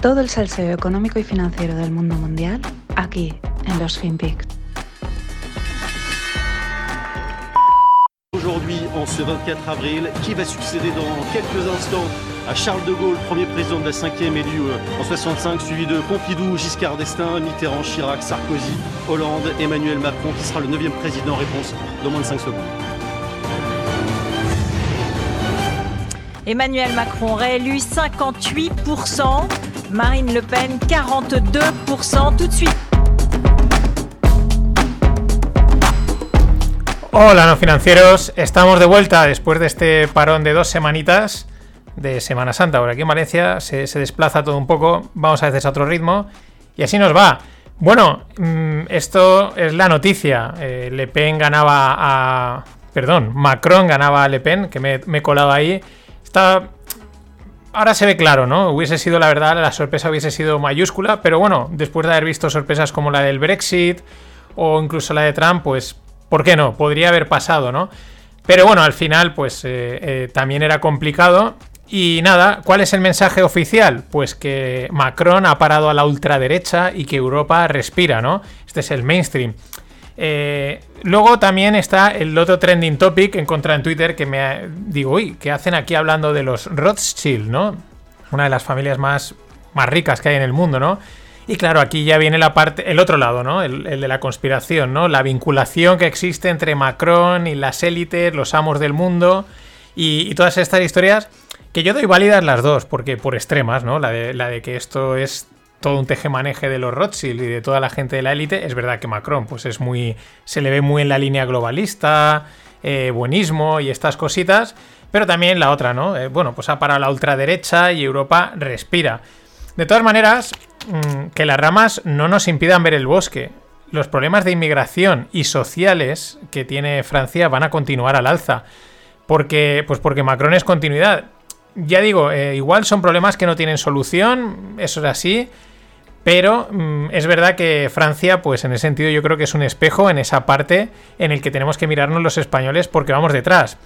Todo el salseo económico y financiero del mundo mundial aquí en los FinPix. Aujourd'hui, en ce 24 avril, qui va succéder dans quelques instants à Charles de Gaulle, premier président de la 5e élu euh, en 65, suivi de Pompidou, Giscard d'Estaing, Mitterrand, Chirac, Sarkozy, Hollande, Emmanuel Macron, qui sera le 9e président. Réponse dans moins de 5 secondes. Emmanuel Macron réélu 58%, Marine Le Pen 42%. Tout de suite. Hola, no financieros. Estamos de vuelta después de este parón de dos semanitas de Semana Santa. Por aquí en Valencia se, se desplaza todo un poco. Vamos a veces a otro ritmo. Y así nos va. Bueno, mm, esto es la noticia. Eh, Le Pen ganaba a. Perdón, Macron ganaba a Le Pen, que me, me he colado ahí. Está. Ahora se ve claro, ¿no? Hubiese sido, la verdad, la sorpresa hubiese sido mayúscula, pero bueno, después de haber visto sorpresas como la del Brexit o incluso la de Trump, pues, ¿por qué no? Podría haber pasado, ¿no? Pero bueno, al final, pues eh, eh, también era complicado. Y nada, ¿cuál es el mensaje oficial? Pues que Macron ha parado a la ultraderecha y que Europa respira, ¿no? Este es el mainstream. Eh, luego también está el otro trending topic que encontré en Twitter que me digo, uy, ¿qué hacen aquí hablando de los Rothschild, ¿no? Una de las familias más, más ricas que hay en el mundo, ¿no? Y claro, aquí ya viene la parte, el otro lado, ¿no? El, de la conspiración, ¿no? La vinculación que existe entre Macron y las élites, los amos del mundo y, y todas estas historias que yo doy válidas las dos, porque por extremas, ¿no? La de, la de que esto es todo un tejemaneje de los Rothschild y de toda la gente de la élite, es verdad que Macron, pues es muy. se le ve muy en la línea globalista, eh, buenismo y estas cositas. Pero también la otra, ¿no? Eh, bueno, pues ha parado la ultraderecha y Europa respira. De todas maneras, mm, que las ramas no nos impidan ver el bosque. Los problemas de inmigración y sociales que tiene Francia van a continuar al alza. Porque, pues porque Macron es continuidad. Ya digo, eh, igual son problemas que no tienen solución, eso es así. Pero mm, es verdad que Francia, pues en ese sentido, yo creo que es un espejo en esa parte en el que tenemos que mirarnos los españoles porque vamos detrás.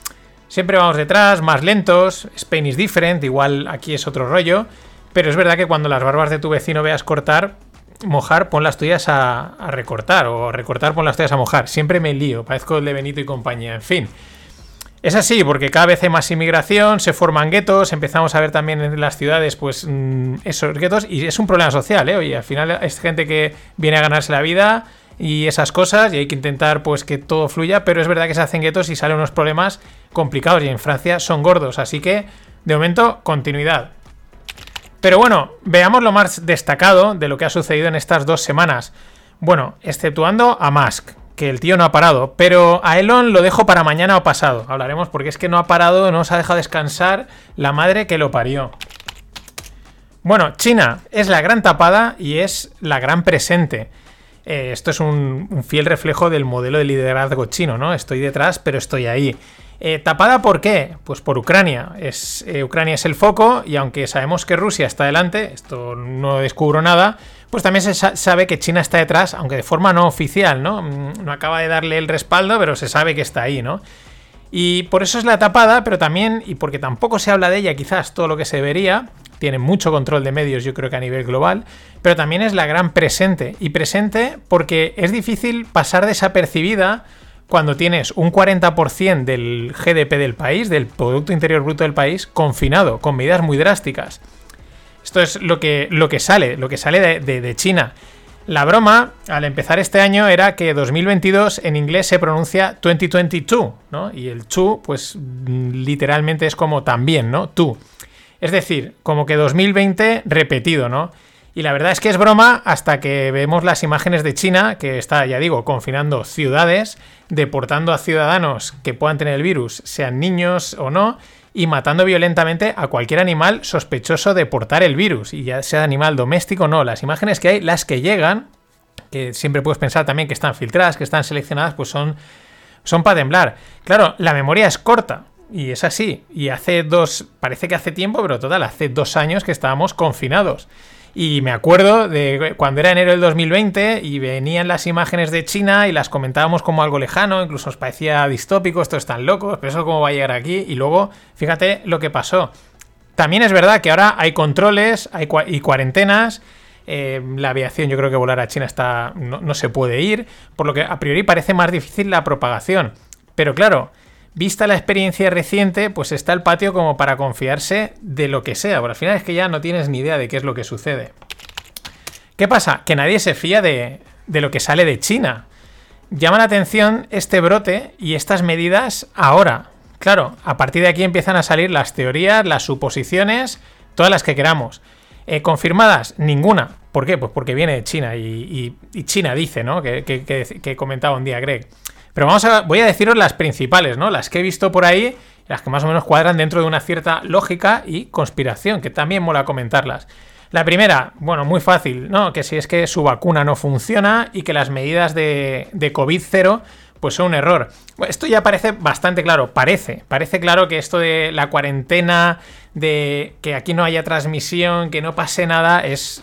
Siempre vamos detrás, más lentos, Spain is different, igual aquí es otro rollo. Pero es verdad que cuando las barbas de tu vecino veas cortar, mojar, pon las tuyas a, a recortar, o recortar, pon las tuyas a mojar. Siempre me lío, parezco el de Benito y compañía, en fin. Es así, porque cada vez hay más inmigración, se forman guetos, empezamos a ver también en las ciudades, pues, mm, esos guetos, y es un problema social, ¿eh? Oye, al final es gente que viene a ganarse la vida y esas cosas, y hay que intentar, pues, que todo fluya, pero es verdad que se hacen guetos y salen unos problemas complicados, y en Francia son gordos, así que, de momento, continuidad. Pero bueno, veamos lo más destacado de lo que ha sucedido en estas dos semanas. Bueno, exceptuando a Musk, que el tío no ha parado, pero a Elon lo dejo para mañana o pasado. Hablaremos porque es que no ha parado, no se ha dejado descansar la madre que lo parió. Bueno, China es la gran tapada y es la gran presente. Eh, esto es un, fiel reflejo del modelo de liderazgo chino, ¿no? Estoy detrás, pero estoy ahí. Eh, ¿Tapada por qué? Pues por Ucrania. Es, eh, Ucrania es el foco y aunque sabemos que Rusia está delante, esto no descubro nada, pues también se sa- sabe que China está detrás, aunque de forma no oficial, ¿no? Mm, No acaba de darle el respaldo, pero se sabe que está ahí, ¿no? Y por eso es la tapada, pero también, y porque tampoco se habla de ella quizás todo lo que se debería, tiene mucho control de medios yo creo que a nivel global, pero también es la gran presente. Y presente porque es difícil pasar desapercibida cuando tienes un 40% del GDP del país, del Producto Interior Bruto del país, confinado, con medidas muy drásticas. Esto es lo que, lo que sale, lo que sale de, China. La broma, al empezar este año, era que 2022 en inglés se pronuncia 2022, ¿no? Y el to, pues mm, literalmente es como también, ¿no? Tú. Es decir, como que 2020 repetido, ¿no? Y la verdad es que es broma hasta que vemos las imágenes de China, que está, ya digo, confinando ciudades, deportando a ciudadanos que puedan tener el virus, sean niños o no, y matando violentamente a cualquier animal sospechoso de portar el virus, y ya sea animal doméstico o no. Las imágenes que hay, las que llegan, que siempre puedes pensar también que están filtradas, que están seleccionadas, pues son, son para temblar. Claro, la memoria es corta. Y es así. Y hace dos, parece que hace tiempo, pero total, hace dos años que estábamos confinados. Y me acuerdo de cuando era enero del 2020 y venían las imágenes de China y las comentábamos como algo lejano, incluso nos parecía distópico, esto están locos, pero eso cómo va a llegar aquí. Y luego, fíjate lo que pasó. También es verdad que ahora hay controles hay y cuarentenas. Eh, la aviación, yo creo que volar a China está, no, no se puede ir, por lo que a priori parece más difícil la propagación. Pero claro, vista la experiencia reciente, pues está el patio como para confiarse de lo que sea. Pero al final es que ya no tienes ni idea de qué es lo que sucede. ¿Qué pasa? Que nadie se fía de, de lo que sale de China. Llama la atención este brote y estas medidas ahora. Claro, a partir de aquí empiezan a salir las teorías, las suposiciones, todas las que queramos. Eh, ¿Confirmadas? Ninguna. ¿Por qué? Pues porque viene de China y, China dice, ¿no? Que, que, comentaba un día Greg. Pero vamos a, voy a deciros las principales, ¿no? Las que he visto por ahí, las que más o menos cuadran dentro de una cierta lógica y conspiración, que también mola comentarlas. La primera, bueno, muy fácil, ¿no? Que si es que su vacuna no funciona y que las medidas de, de COVID-0 pues son un error. Esto ya parece bastante claro, parece, parece claro que esto de la cuarentena, de que aquí no haya transmisión, que no pase nada, es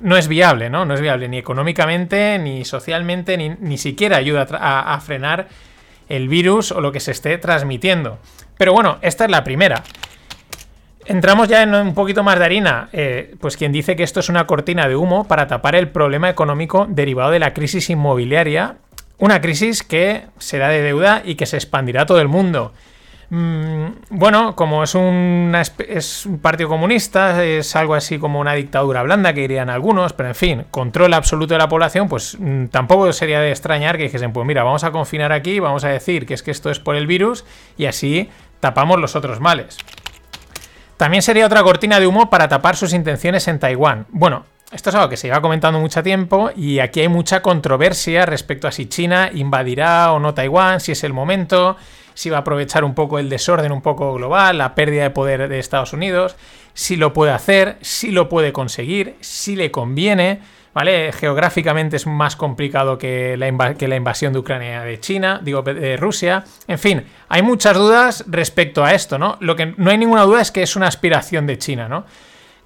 no es viable, ¿no? No es viable ni económicamente, ni socialmente, ni, ni siquiera ayuda a, frenar el virus o lo que se esté transmitiendo. Pero bueno, esta es la primera. Entramos ya en un poquito más de harina. Eh, pues quien dice que esto es una cortina de humo para tapar el problema económico derivado de la crisis inmobiliaria. Una crisis que será de deuda y que se expandirá a todo el mundo. Mm, bueno, como es, es un partido comunista, es algo así como una dictadura blanda que dirían algunos, pero en fin, control absoluto de la población, pues mm, tampoco sería de extrañar que dijesen, pues mira, vamos a confinar aquí, vamos a decir que es que esto es por el virus y así tapamos los otros males. También sería otra cortina de humo para tapar sus intenciones en Taiwán. Bueno, esto es algo que se lleva comentando mucho tiempo y aquí hay mucha controversia respecto a si China invadirá o no Taiwán, si es el momento, si va a aprovechar un poco el desorden un poco global, la pérdida de poder de Estados Unidos, si lo puede hacer, si lo puede conseguir, si le conviene. ¿Vale? Geográficamente es más complicado que la, que la, invasión de Ucrania de China, digo, de Rusia. En fin, hay muchas dudas respecto a esto, ¿no? Lo que no hay ninguna duda es que es una aspiración de China, ¿no?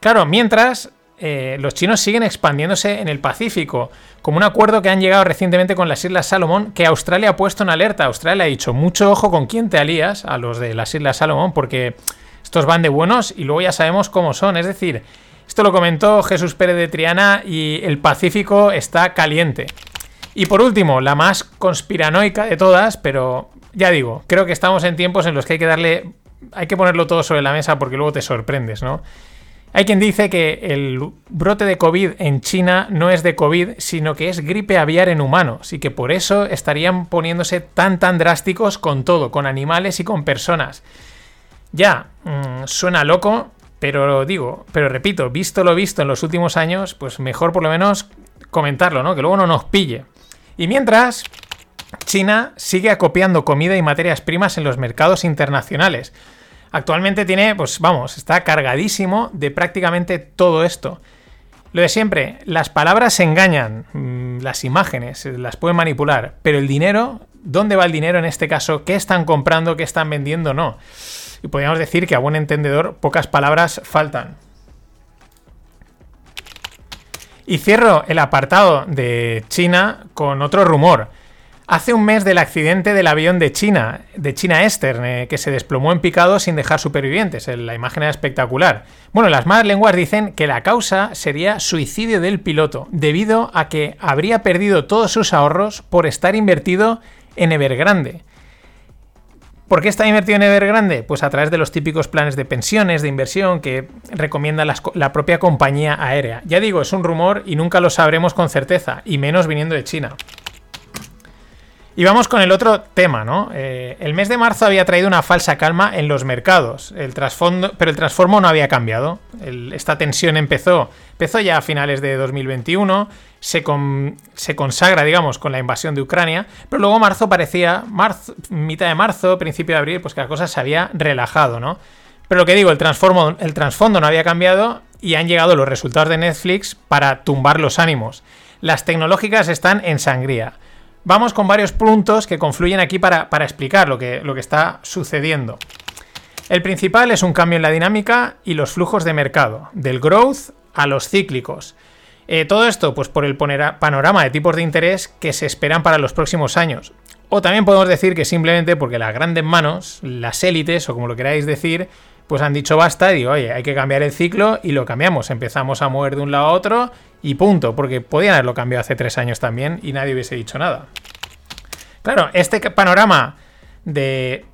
Claro, mientras eh, los chinos siguen expandiéndose en el Pacífico, como un acuerdo que han llegado recientemente con las Islas Salomón, que Australia ha puesto en alerta. Australia ha dicho, mucho ojo con quién te alías a los de las Islas Salomón, porque estos van de buenos y luego ya sabemos cómo son. Es decir, esto lo comentó Jesús Pérez de Triana y el Pacífico está caliente. Y por último, la más conspiranoica de todas, pero ya digo, creo que estamos en tiempos en los que hay que darle, hay que ponerlo todo sobre la mesa porque luego te sorprendes, ¿no? Hay quien dice que el brote de COVID en China no es de COVID, sino que es gripe aviar en humanos y que por eso estarían poniéndose tan tan drásticos con todo, con animales y con personas. Ya, mm, suena loco, pero digo, pero repito, visto lo visto en los últimos años, pues mejor por lo menos comentarlo, ¿no? Que luego no nos pille. Y mientras, China sigue acopiando comida y materias primas en los mercados internacionales. Actualmente tiene, pues vamos, está cargadísimo de prácticamente todo esto. Lo de siempre, las palabras se engañan, mm, las imágenes las pueden manipular, pero el dinero, ¿dónde va el dinero en este caso? ¿Qué están comprando? ¿Qué están vendiendo? No. Y podríamos decir que a buen entendedor pocas palabras faltan. Y cierro el apartado de China con otro rumor. Hace un mes del accidente del avión de China, de China Eastern, eh, que se desplomó en picado sin dejar supervivientes. La imagen era espectacular. Bueno, las malas lenguas dicen que la causa sería suicidio del piloto, debido a que habría perdido todos sus ahorros por estar invertido en Evergrande. ¿Por qué está invertido en Evergrande? Pues a través de los típicos planes de pensiones, de inversión que recomienda la propia compañía aérea. Ya digo, es un rumor y nunca lo sabremos con certeza, y menos viniendo de China. Y vamos con el otro tema, ¿no? Eh, el mes de marzo había traído una falsa calma en los mercados, el pero el transformo no había cambiado. esta tensión empezó, empezó ya a finales de 2021, se, se, consagra, digamos, con la invasión de Ucrania, pero luego marzo parecía, marzo, mitad de marzo, principio de abril, pues que la cosa se había relajado, ¿no? Pero lo que digo, el, transformo, el trasfondo no había cambiado y han llegado los resultados de Netflix para tumbar los ánimos. Las tecnológicas están en sangría vamos con varios puntos que confluyen aquí para, explicar lo que, lo que está sucediendo. El principal es un cambio en la dinámica y los flujos de mercado, del growth a los cíclicos. Eh, todo esto, pues por el panorama de tipos de interés que se esperan para los próximos años. O también podemos decir que simplemente porque las grandes manos, las élites o como lo queráis decir, pues han dicho basta y digo, oye, hay que cambiar el ciclo y lo cambiamos. Empezamos a mover de un lado a otro y punto, porque podían haberlo cambiado hace tres años también y nadie hubiese dicho nada. Claro, este panorama de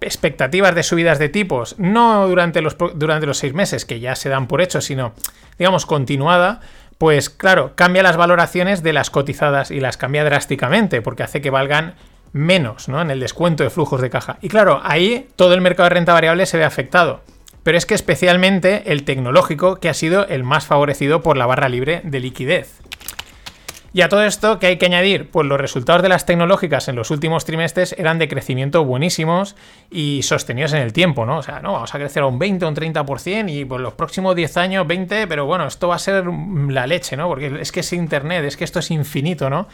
expectativas de subidas de tipos, no durante los, durante los seis meses, que ya se dan por hecho, sino, digamos, continuada, pues claro, cambia las valoraciones de las cotizadas y las cambia drásticamente, porque hace que valgan menos ¿no? en el descuento de flujos de caja. Y claro, ahí todo el mercado de renta variable se ve afectado. Pero es que especialmente el tecnológico, que ha sido el más favorecido por la barra libre de liquidez. Y a todo esto, ¿qué hay que añadir? Pues los resultados de las tecnológicas en los últimos trimestres eran de crecimiento buenísimos y sostenidos en el tiempo, ¿no? O sea, no, vamos a crecer a un 20 o un 30% y por los próximos 10 años 20, pero bueno, esto va a ser la leche, ¿no? Porque es que es Internet, es que esto es infinito, ¿no?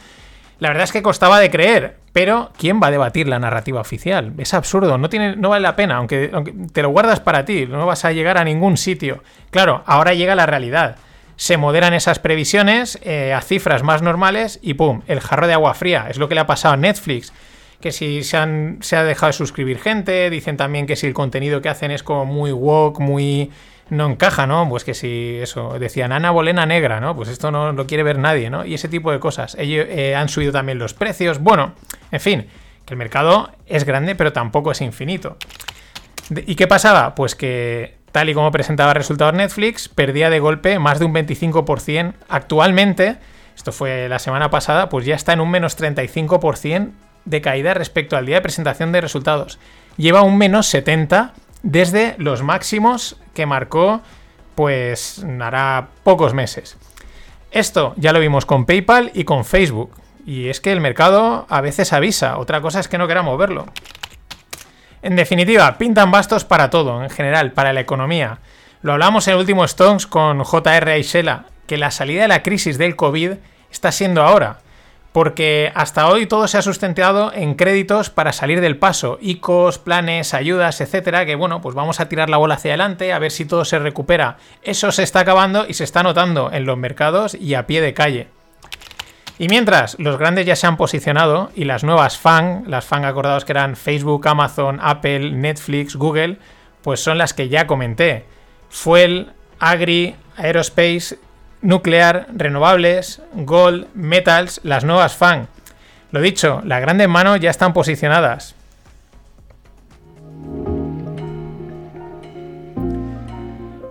La verdad es que costaba de creer, pero ¿quién va a debatir la narrativa oficial? Es absurdo, no, tiene, no vale la pena, aunque, aunque te lo guardas para ti, no vas a llegar a ningún sitio. Claro, ahora llega la realidad se moderan esas previsiones eh, a cifras más normales y ¡pum! El jarro de agua fría. Es lo que le ha pasado a Netflix. Que si se, han, se ha dejado de suscribir gente, dicen también que si el contenido que hacen es como muy woke, muy... no encaja, ¿no? Pues que si eso, decían Ana Bolena negra, ¿no? Pues esto no lo quiere ver nadie, ¿no? Y ese tipo de cosas. Ellos eh, han subido también los precios. Bueno, en fin, que el mercado es grande, pero tampoco es infinito. ¿Y qué pasaba? Pues que tal y como presentaba resultados Netflix, perdía de golpe más de un 25%. Actualmente, esto fue la semana pasada, pues ya está en un menos 35% de caída respecto al día de presentación de resultados. Lleva un menos 70% desde los máximos que marcó, pues hará pocos meses. Esto ya lo vimos con PayPal y con Facebook. Y es que el mercado a veces avisa, otra cosa es que no queramos verlo. En definitiva, pintan bastos para todo, en general, para la economía. Lo hablamos en el último Stones con JR Aixela, que la salida de la crisis del COVID está siendo ahora, porque hasta hoy todo se ha sustentado en créditos para salir del paso, ICOs, planes, ayudas, etcétera, que bueno, pues vamos a tirar la bola hacia adelante a ver si todo se recupera. Eso se está acabando y se está notando en los mercados y a pie de calle. Y mientras los grandes ya se han posicionado y las nuevas FAN, las FAN acordados que eran Facebook, Amazon, Apple, Netflix, Google, pues son las que ya comenté. Fuel, Agri, Aerospace, Nuclear, Renovables, Gold, Metals, las nuevas FAN. Lo dicho, las grandes manos ya están posicionadas.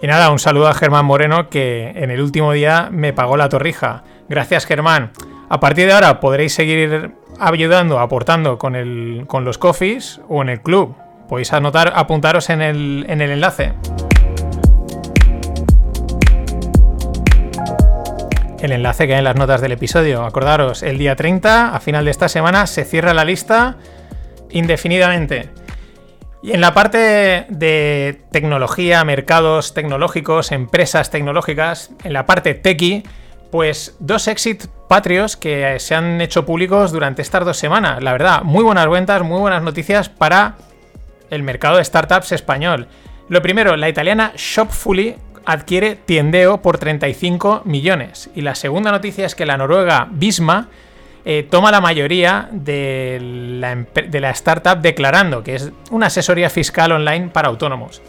Y nada, un saludo a Germán Moreno que en el último día me pagó la torrija. Gracias Germán. A partir de ahora podréis seguir ayudando, aportando con, el, con los coffees o en el club. Podéis anotar, apuntaros en el, en el enlace. El enlace que hay en las notas del episodio. Acordaros, el día 30, a final de esta semana, se cierra la lista indefinidamente. Y en la parte de tecnología, mercados tecnológicos, empresas tecnológicas, en la parte techie, pues dos exit patrios que se han hecho públicos durante estas dos semanas. La verdad, muy buenas ventas, muy buenas noticias para el mercado de startups español. Lo primero, la italiana Shopfully adquiere Tiendeo por 35 millones. Y la segunda noticia es que la noruega Bisma eh, toma la mayoría de la, startup declarando, que es una asesoría fiscal online para autónomos.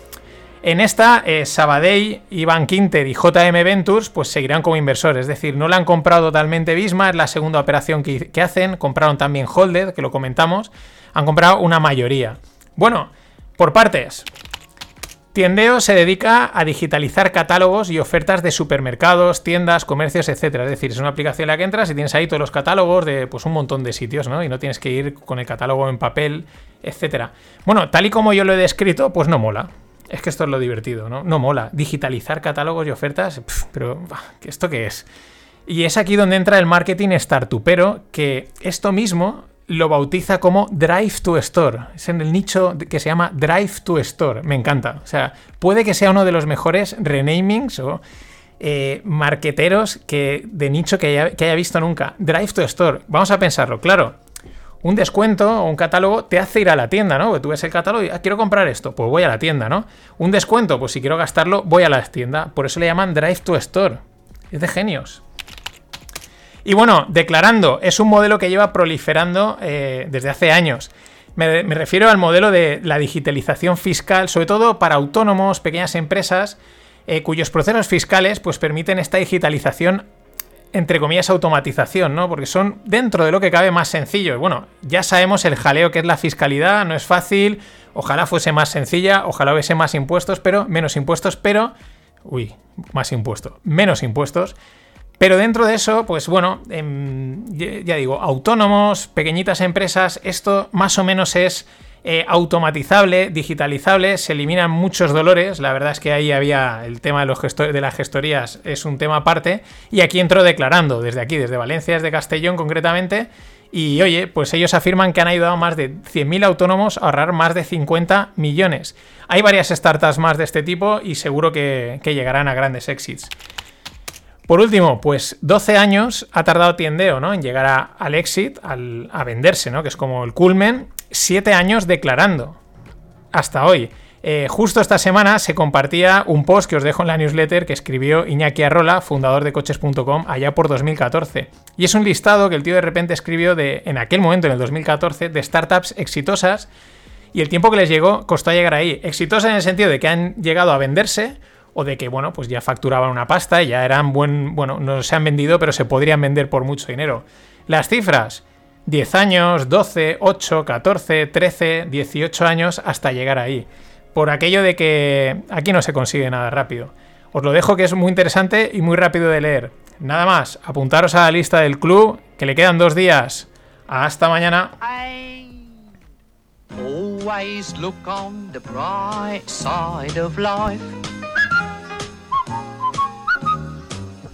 En esta, eh, Sabadell, Iván y JM Ventures pues seguirán como inversores, es decir, no la han comprado totalmente Bisma, es la segunda operación que, hacen, compraron también Holded, que lo comentamos, han comprado una mayoría. Bueno, por partes. Tiendeo se dedica a digitalizar catálogos y ofertas de supermercados, tiendas, comercios, etcétera. Es decir, es una aplicación en la que entras y tienes ahí todos los catálogos de pues, un montón de sitios, ¿no? Y no tienes que ir con el catálogo en papel, etcétera. Bueno, tal y como yo lo he descrito, pues no mola. Es que esto es lo divertido, ¿no? No mola. Digitalizar catálogos y ofertas, pero ¿esto qué es? Y es aquí donde entra el marketing startupero, que esto mismo lo bautiza como Drive to Store. Es en el nicho que se llama Drive to Store. Me encanta. O sea, puede que sea uno de los mejores renamings o eh, marqueteros que, de nicho que haya, visto nunca. Drive to Store. Vamos a pensarlo. Claro, un descuento o un catálogo te hace ir a la tienda, ¿no? tú ves el catálogo y ah, quiero comprar esto, pues voy a la tienda, ¿no? Un descuento, pues si quiero gastarlo, voy a la tienda. Por eso le llaman Drive to Store. Es de genios. Y bueno, declarando, es un modelo que lleva proliferando eh, desde hace años. Me, refiero al modelo de la digitalización fiscal, sobre todo para autónomos, pequeñas empresas, eh, cuyos procesos fiscales pues, permiten esta digitalización entre comillas, automatización, ¿no? Porque son dentro de lo que cabe más sencillos. Bueno, ya sabemos el jaleo que es la fiscalidad, no es fácil, ojalá fuese más sencilla, ojalá hubiese más impuestos, pero menos impuestos, pero... Uy, más impuestos, menos impuestos. Pero dentro de eso, pues bueno, em, ya digo, autónomos, pequeñitas empresas, esto más o menos es eh, automatizable, digitalizable, se eliminan muchos dolores. La verdad es que ahí había el tema de, los de las gestorías, es un tema aparte. Y aquí entro declarando, desde aquí, desde Valencia, desde Castellón concretamente. Y oye, pues ellos afirman que han ayudado a más de 100.000 autónomos a ahorrar más de 50 millones. Hay varias startups más de este tipo y seguro que, llegarán a grandes éxitos. Por último, pues 12 años ha tardado Tiendeo ¿no? en llegar al exit, a venderse, ¿no? que es como el culmen, siete años declarando. Hasta hoy. Eh, justo esta semana se compartía un post que os dejo en la newsletter que escribió Iñaki Arrola, fundador de coches.com, allá por 2014. Y es un listado que el tío de repente escribió de, en aquel momento, en el 2014, de startups exitosas. Y el tiempo que les llegó costó llegar ahí. Exitosas en el sentido de que han llegado a venderse o de que, bueno, pues ya facturaban una pasta y ya eran buen. Bueno, no se han vendido, pero se podrían vender por mucho dinero. Las cifras. 10 años, 12, 8, 14, 13, 18 años hasta llegar ahí. Por aquello de que aquí no se consigue nada rápido. Os lo dejo que es muy interesante y muy rápido de leer. Nada más, apuntaros a la lista del club, que le quedan dos días. Hasta mañana.